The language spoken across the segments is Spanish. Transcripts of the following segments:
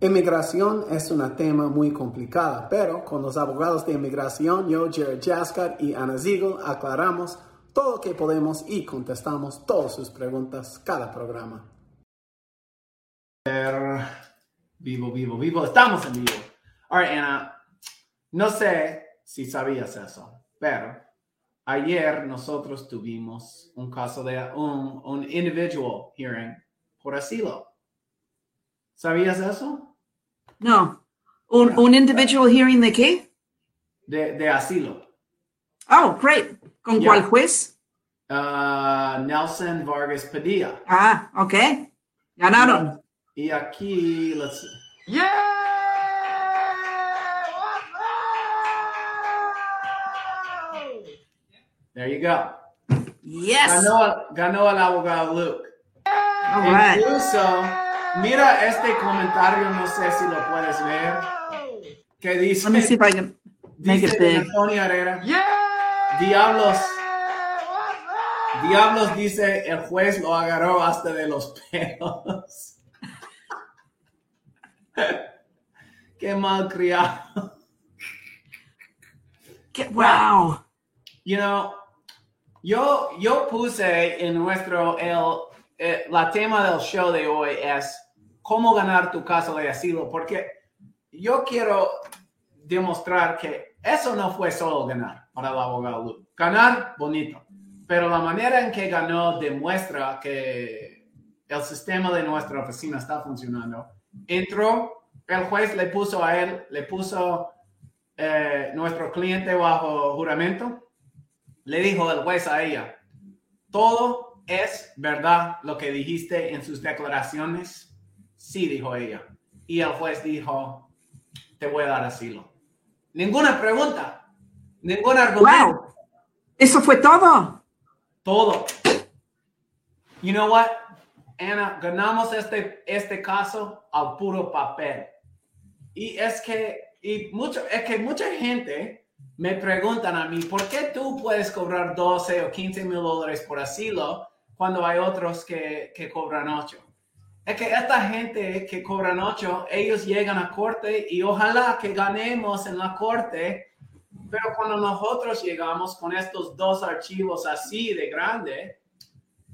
Inmigración es un tema muy complicado, pero con los abogados de inmigración, yo, Jared Jaskar y Ana Ziegel, aclaramos todo lo que podemos y contestamos todas sus preguntas cada programa. Vivo, vivo, vivo. Estamos en vivo. All right, Ana. No sé si sabías eso, pero ayer nosotros tuvimos un caso de un, un individual hearing por asilo. ¿Sabías eso? No. Un, un individual hearing de qué? De, de asilo. Oh, great. ¿Con Yeah. cuál juez? Ah, Nelson Vargas Padilla. Ah, ok. Ganaron. Y aquí, let's see. Yeah! There you go. Yes. Ganó, ganó el abogado Luke. All right. Incluso, mira este comentario, no sé si lo puedes ver, que dice, Let me see if I can make dice it big. Antonio Herrera, Diablos, Diablos dice, el juez lo agarró hasta de los pelos. Qué mal criado. Wow. You know, yo, yo puse en nuestro, el, eh, la tema del show de hoy es cómo ganar tu caso de asilo, porque yo quiero demostrar que eso no fue solo ganar para el abogado Luke. Ganar, bonito, pero la manera en que ganó demuestra que el sistema de nuestra oficina está funcionando. Entró, el juez le puso a él, le puso eh, nuestro cliente bajo juramento. Le dijo el juez a ella, todo es verdad lo que dijiste en sus declaraciones. Sí, dijo ella. Y el juez dijo, te voy a dar asilo. Ninguna pregunta, ningún argumento. Wow. Eso fue todo. Todo. You know what? Ana, ganamos este, este caso al puro papel. Y es que, y mucho, es que mucha gente me preguntan a mí, ¿por qué tú puedes cobrar 12 o 15 mil dólares por asilo cuando hay otros que, que cobran 8? Es que esta gente que cobran 8, ellos llegan a corte y ojalá que ganemos en la corte, pero cuando nosotros llegamos con estos dos archivos así de grande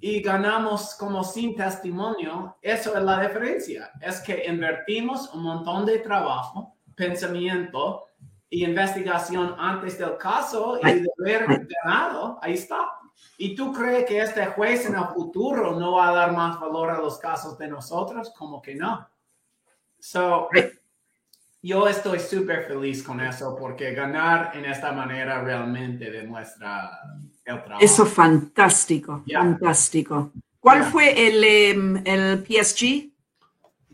y ganamos como sin testimonio, eso es la diferencia. Es que invertimos un montón de trabajo, pensamiento y investigación antes del caso y de haber ganado, ahí está. ¿Y tú crees que este juez en el futuro no va a dar más valor a los casos de nosotros? Como que no. So, yo estoy súper feliz con eso porque ganar en esta manera realmente demuestra el trabajo. Eso fantástico. Yeah. Fantástico. ¿Cuál Yeah. fue el, em, el PSG?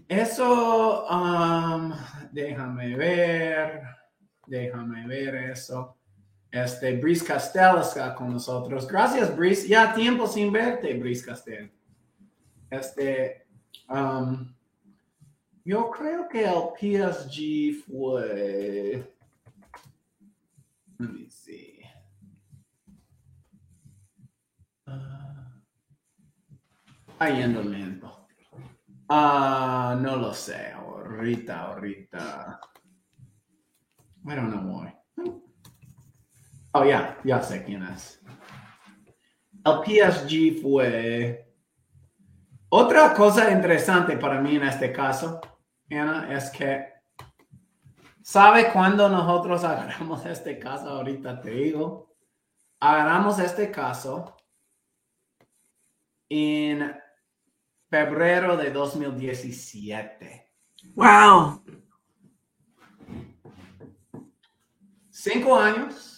Eso, um, déjame ver, déjame ver eso. Este, Brice Castell está con nosotros. Gracias, Brice. Ya tiempo sin verte, Brice Castell. Este, um, yo creo que el PSG fue. Let me see. Lento. Ah, no lo sé. Ahorita, ahorita. I don't know why. Oh, ya, ya sé quién es. El PSG fue. Otra cosa interesante para mí en este caso, Ana, es que. ¿Sabe cuándo nosotros agarramos este caso? Ahorita te digo. Agarramos este caso en febrero de 2017. Wow. Cinco años,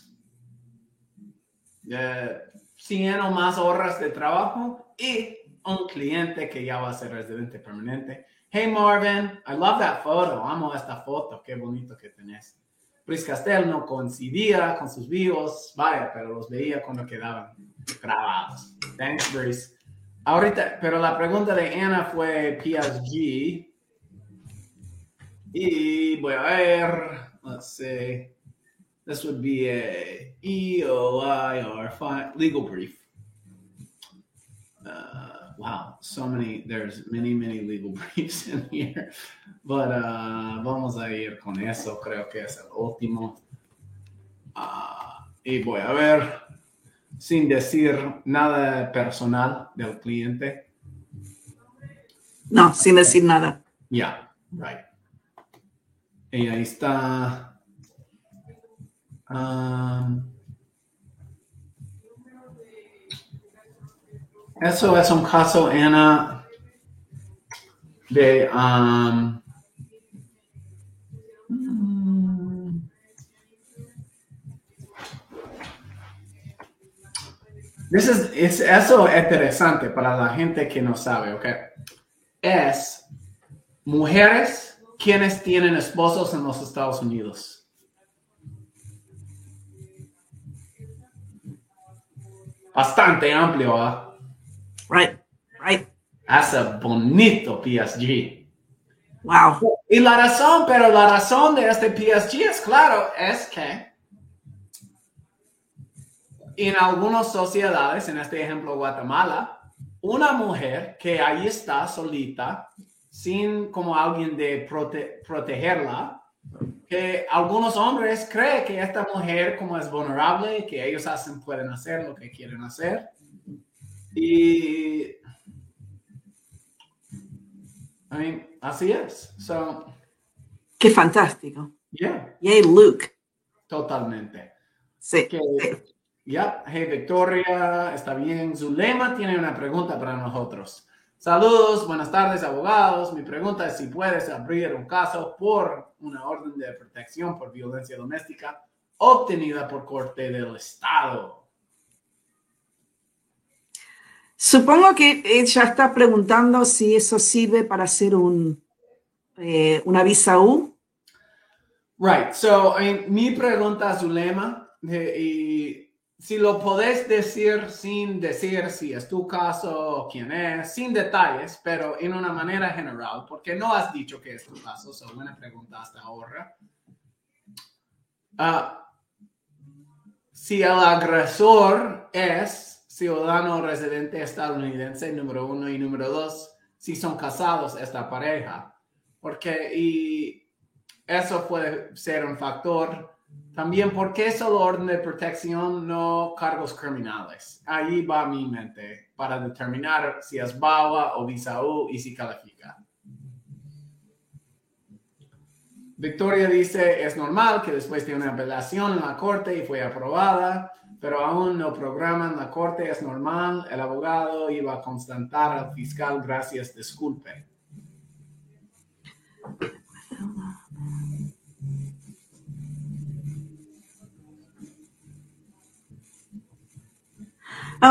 eh, 100 o más horas de trabajo y un cliente que ya va a ser residente permanente. Hey Marvin, I love that photo. Amo esta foto. Qué bonito que tenés. Luis Castell no coincidía con sus vivos, vaya, pero los veía cuando quedaban grabados. Thanks, Bruce. Ahorita, pero la pregunta de Ana fue PSG. Y voy a ver, let's see. This would be a EOIR fi- legal brief. Uh, wow, so many, there's many, many legal briefs in here. But uh, vamos a ir con eso, creo que es el último. Ah, y voy a ver, sin decir nada personal del cliente. No, sin decir nada. Yeah, right. Y ahí está. Um, eso es un caso, Ana, de. Um, mm, this is- es, eso es interesante para la gente que no sabe, ¿ok? Es mujeres quienes tienen esposos en los Estados Unidos. Bastante amplio, ¿ah? Right, right. Hace bonito PSG. Wow. Y la razón, pero la razón de este PSG es claro, es que en algunas sociedades, en este ejemplo Guatemala, una mujer que ahí está solita, sin como alguien de prote- protegerla, que algunos hombres creen que esta mujer como es vulnerable, que ellos hacen, pueden hacer lo que quieren hacer. Y I mean, así es. So, Qué fantástico. yeah, Yay, Luke. totalmente. Sí. Que, sí. yeah, hey Victoria, está bien. Zulema tiene una pregunta para nosotros. Saludos, buenas tardes, abogados. Mi pregunta es si puedes abrir un caso por una orden de protección por violencia doméstica obtenida por corte del Estado. Supongo que ella está preguntando si eso sirve para hacer un, eh, una visa U. Right, so I mean, mi pregunta, Zulema, eh, y si lo podés decir sin decir si es tu caso o quién es, sin detalles, pero en una manera general, porque no has dicho que es tu caso, so buena pregunta hasta ahora. Ah, si el agresor es ciudadano residente estadounidense, número uno, y número dos, si son casados esta pareja. Porque, y eso puede ser un factor. También, ¿por qué solo orden de protección, no cargos criminales? Ahí va mi mente para determinar si es BAWA o visa U y si califica. Victoria dice, es normal que después de una apelación en la corte y fue aprobada, pero aún no programan la corte, es normal, el abogado iba a constatar al fiscal, gracias, disculpe.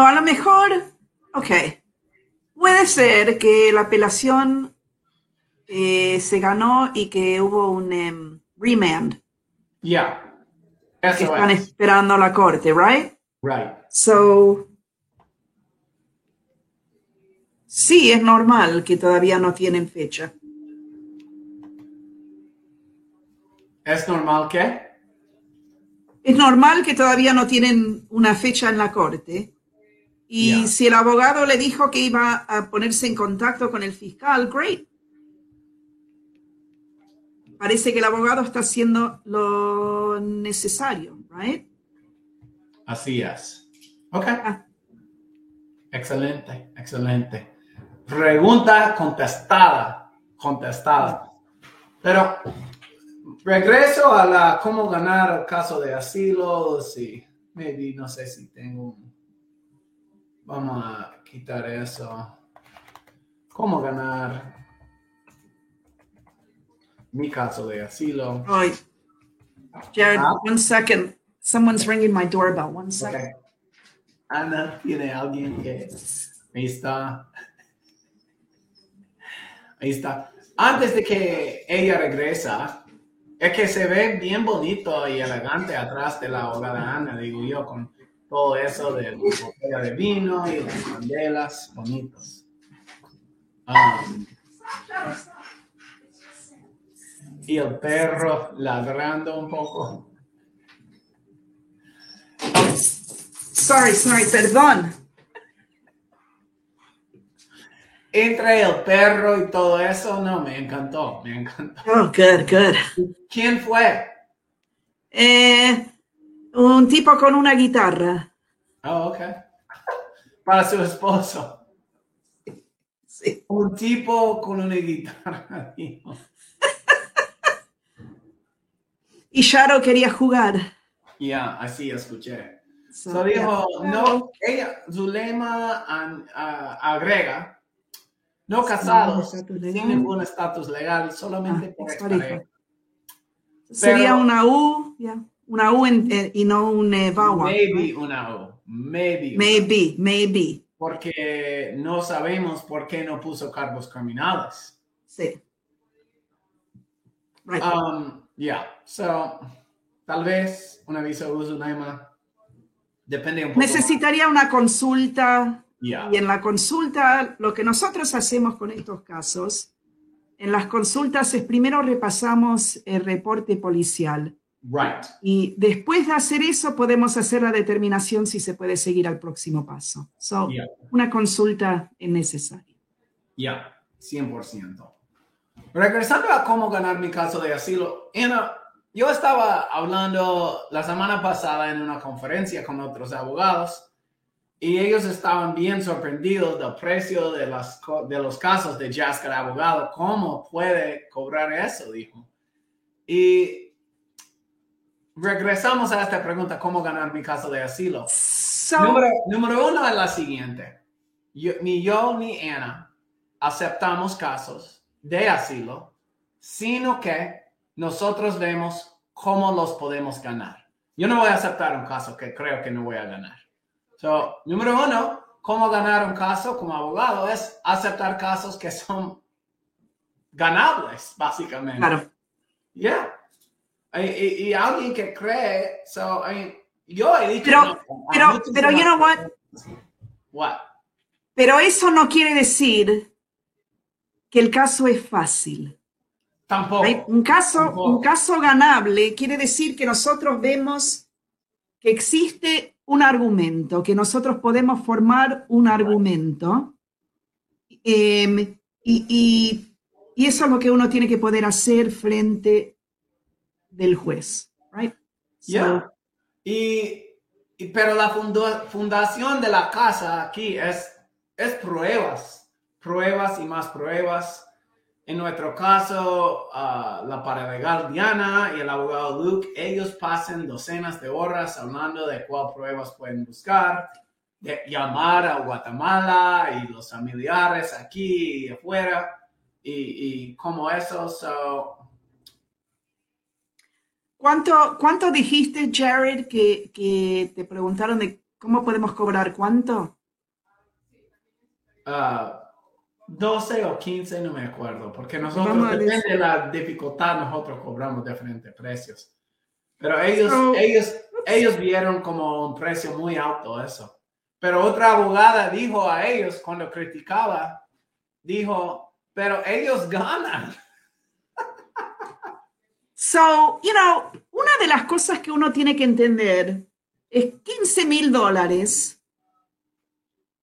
A lo mejor, ok, puede ser que la apelación eh, se ganó y que hubo un em, remand que eso están es. esperando la corte, right? Right. So, sí, es normal que todavía no tienen fecha. ¿Es normal que? Es normal que todavía no tienen una fecha en la corte. Y si el abogado le dijo que iba a ponerse en contacto con el fiscal, great. Parece que el abogado está haciendo lo necesario, right? Así es. Ok. Ah. Excelente, excelente. Pregunta contestada, contestada. Pero regreso a la cómo ganar el caso de asilo, si, maybe, no sé si tengo, un- vamos a quitar eso. ¿Cómo ganar mi caso de asilo? Ay. Jared, Ah. one second. Someone's ringing my doorbell. One second. Ok. Ana, ¿tiene alguien que ahí está? Ahí está. Antes de que ella regresa, es que se ve bien bonito y elegante atrás de la abogada Ana, digo yo, con todo eso de la botella de vino y las candelas bonitos. Um, y el perro ladrando un poco. Sorry, sorry, perdón. entre el perro y todo eso, no, me encantó, me encantó. Oh, good, good. ¿Quién fue? Eh, un tipo con una guitarra. Oh, ok. Para su esposo. Sí. Un tipo con una guitarra. Y Sharo quería jugar. Ya, así escuché. So, So dijo, yeah. no, ella, Zulema an- a- agrega, no casados, sin ningún estatus legal, solamente Ah, por. Sería una U, yeah. Una U en- eh, y no un eh, vowel. Maybe una O, maybe. una Maybe, maybe. porque no sabemos por qué no puso cargos criminales. Sí. Right. Um, yeah, so tal vez un aviso de uso Naima depende un poco. Necesitaría una consulta Yeah, y en la consulta lo que nosotros hacemos con estos casos, en las consultas es primero repasamos el reporte policial right. y después de hacer eso podemos hacer la determinación si se puede seguir al próximo paso. So, Yeah, una consulta es necesaria. yeah, 100%. Regresando a cómo ganar mi caso de asilo, Ana, yo estaba hablando la semana pasada en una conferencia con otros abogados y ellos estaban bien sorprendidos del precio de, las, de los casos de Jasker abogado. ¿Cómo puede cobrar eso? Dijo. Y regresamos a esta pregunta, ¿cómo ganar mi caso de asilo? So, Número, número uno es la siguiente. Yo- ni yo ni Ana aceptamos casos de asilo, sino que nosotros vemos cómo los podemos ganar. Yo no voy a aceptar un caso que creo que no voy a ganar. So, número uno, cómo ganar un caso como abogado es aceptar casos que son ganables, básicamente. claro. Yeah. Y, y- alguien que cree, so, I- yo he dicho. Pero- no, pero- pero you know what? What? Pero eso no quiere decir que el caso es fácil. Tampoco. Right? Un, caso, Tampoco. un caso ganable quiere decir que nosotros vemos que existe un argumento, que nosotros podemos formar un argumento. em, y, y- y eso es lo que uno tiene que poder hacer frente del juez. Right? So. Y, y- pero la funda- fundación de la casa aquí es, es pruebas, pruebas y más pruebas. En nuestro caso, ah, la paralegal Diana y el abogado Luke, ellos pasan docenas de horas hablando de cuál pruebas pueden buscar, de llamar a Guatemala y los familiares aquí y afuera, y, y como eso, so, ¿Cuánto, ¿Cuánto dijiste, Jared, que, que te preguntaron de cómo podemos cobrar cuánto? Ah, 12 o 15, no me acuerdo, porque nosotros, Vamos depende de la dificultad, nosotros cobramos diferentes precios. Pero ellos, So- ellos, ellos vieron como un precio muy alto eso. Pero otra abogada dijo a ellos cuando criticaba, dijo, pero ellos ganan. So, you know, una de las cosas que uno tiene que entender es 15 mil dólares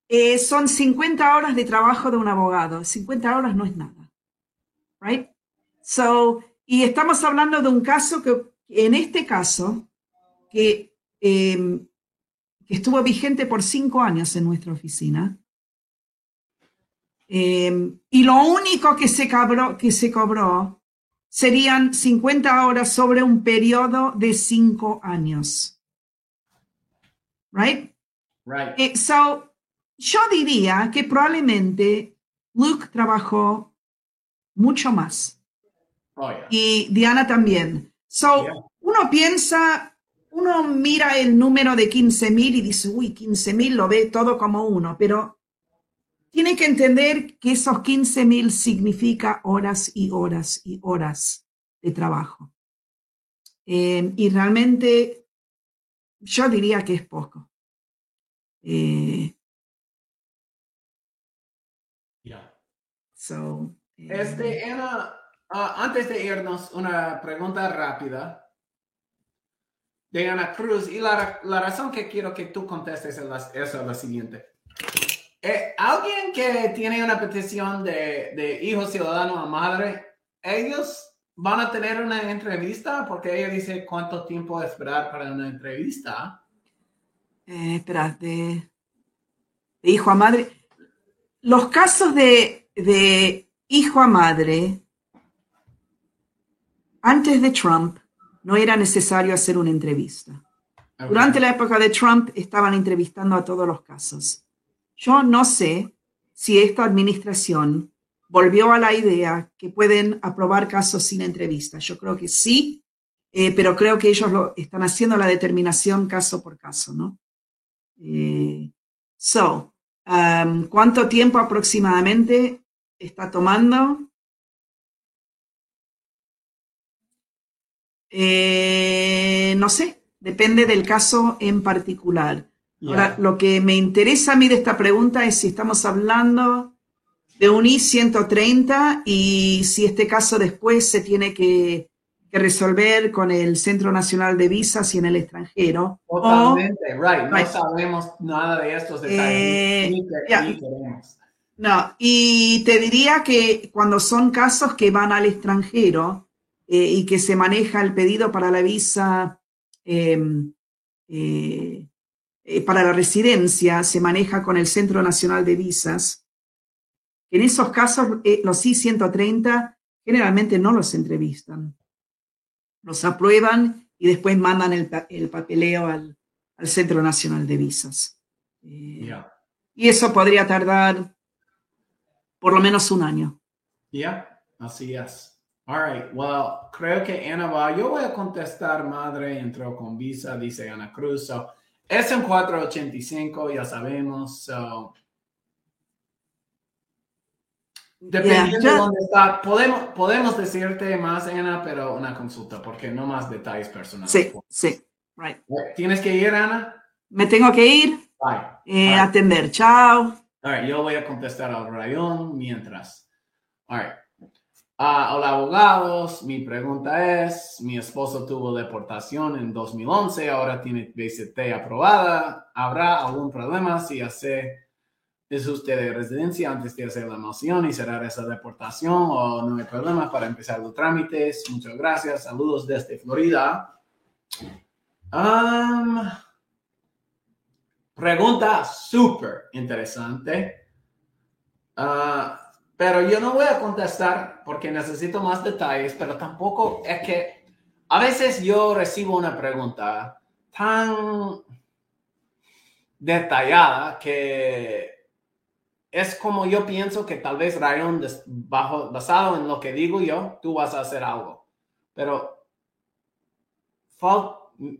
eh, son 50 horas de trabajo de un abogado. 50 horas no es nada. Right? So, y estamos hablando de un caso que, en este caso, que, eh, que estuvo vigente por cinco años en nuestra oficina. Eh, y lo único que se cobró, que se cobró serían 50 horas sobre un periodo de cinco años. Right? Right. Eh, so, yo diría que probablemente Luke trabajó mucho más Oh, yeah. y Diana también. So, Yeah. uno piensa, uno mira el número de 15 mil y dice, uy, 15 mil lo ve todo como uno, pero tiene que entender que esos 15 mil significa horas y horas y horas de trabajo. Eh, y realmente yo diría que es poco. Eh, Yeah. so, eh, Este, Ana, ah, antes de irnos, una pregunta rápida de Ana Cruz. Y la, la razón que quiero que tú contestes es la, es la siguiente. Eh, alguien que tiene una petición de, de hijo ciudadano a madre, ellos van a tener una entrevista porque ella dice cuánto tiempo esperar para una entrevista. Eh, espera, de, de hijo a madre. Los casos de, de hijo a madre, antes de Trump, no era necesario hacer una entrevista. Durante la época de Trump estaban entrevistando a todos los casos. Yo no sé si esta administración volvió a la idea que pueden aprobar casos sin entrevista. Yo creo que sí, eh, pero creo que ellos lo están haciendo la determinación caso por caso, ¿no? Eh, so, um, ¿cuánto tiempo aproximadamente está tomando? Eh, no sé, depende del caso en particular. Ahora, lo que me interesa a mí de esta pregunta es si estamos hablando de un I-130 y si este caso después se tiene que, que resolver con el Centro Nacional de Visas y en el extranjero. O, Totalmente, right. No Right. sabemos nada de estos detalles. Eh, ni, ni queremos. no, y te diría que cuando son casos que van al extranjero eh, y que se maneja el pedido para la visa eh, eh, para la residencia, se maneja con el Centro Nacional de Visas. En esos casos, eh, los I-130 generalmente no los entrevistan. Los aprueban y después mandan el, pa- el papeleo al, al Centro Nacional de Visas. Eh. Y eso podría tardar por lo menos un año. Ya, así es. All right, well, creo que Ana va. Yo voy a contestar, madre, entró con visa, dice Ana Cruz. So, es un 485, ya sabemos. So, dependiendo de dónde está, podemos, podemos decirte más, Ana, pero una consulta, porque no más detalles personales. Sí, sí. Right. ¿Tienes que ir, Ana? Me tengo que ir Bye. eh, Bye. atender. Chao. All right, yo voy a contestar al rayón mientras. All right. Ah, hola abogados, mi pregunta es, mi esposo tuvo deportación en 2011, ahora tiene VCT aprobada, ¿habrá algún problema si hace es usted de residencia antes de hacer la moción y cerrar esa deportación o no hay problema para empezar los trámites? Muchas gracias, saludos desde Florida. Um, Pregunta súper interesante. Ah, pero yo no voy a contestar porque necesito más detalles, pero tampoco es que a veces yo recibo una pregunta tan detallada que es como yo pienso que tal vez Ryan, bajo, basado en lo que digo yo, tú vas a hacer algo. Pero fal-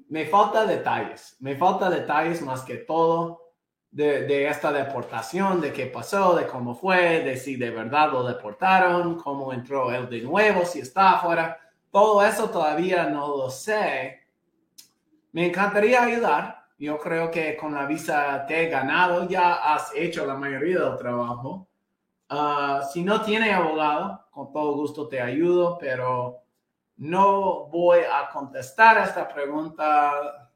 me falta detalles, me falta detalles más que todo de, esta deportación, de qué pasó, de cómo fue, de si de verdad lo deportaron, cómo entró él de nuevo, si está afuera. Todo eso todavía no lo sé. Me encantaría ayudar. Yo creo que con la visa te he ganado, ya has hecho la mayoría del trabajo. Ah, si no tiene abogado, con todo gusto te ayudo, pero no voy a contestar esta pregunta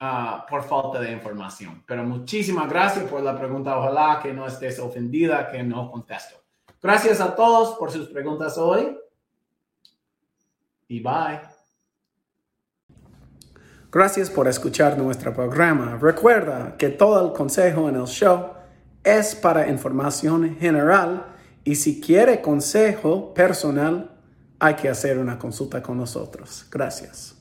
ah, por falta de información. Pero muchísimas gracias por la pregunta. Ojalá que no estés ofendida que no contesto. Gracias a todos por sus preguntas hoy. Y bye. Gracias por escuchar nuestro programa. Recuerda que todo el consejo en el show es para información general y si quiere consejo personal, hay que hacer una consulta con nosotros. Gracias.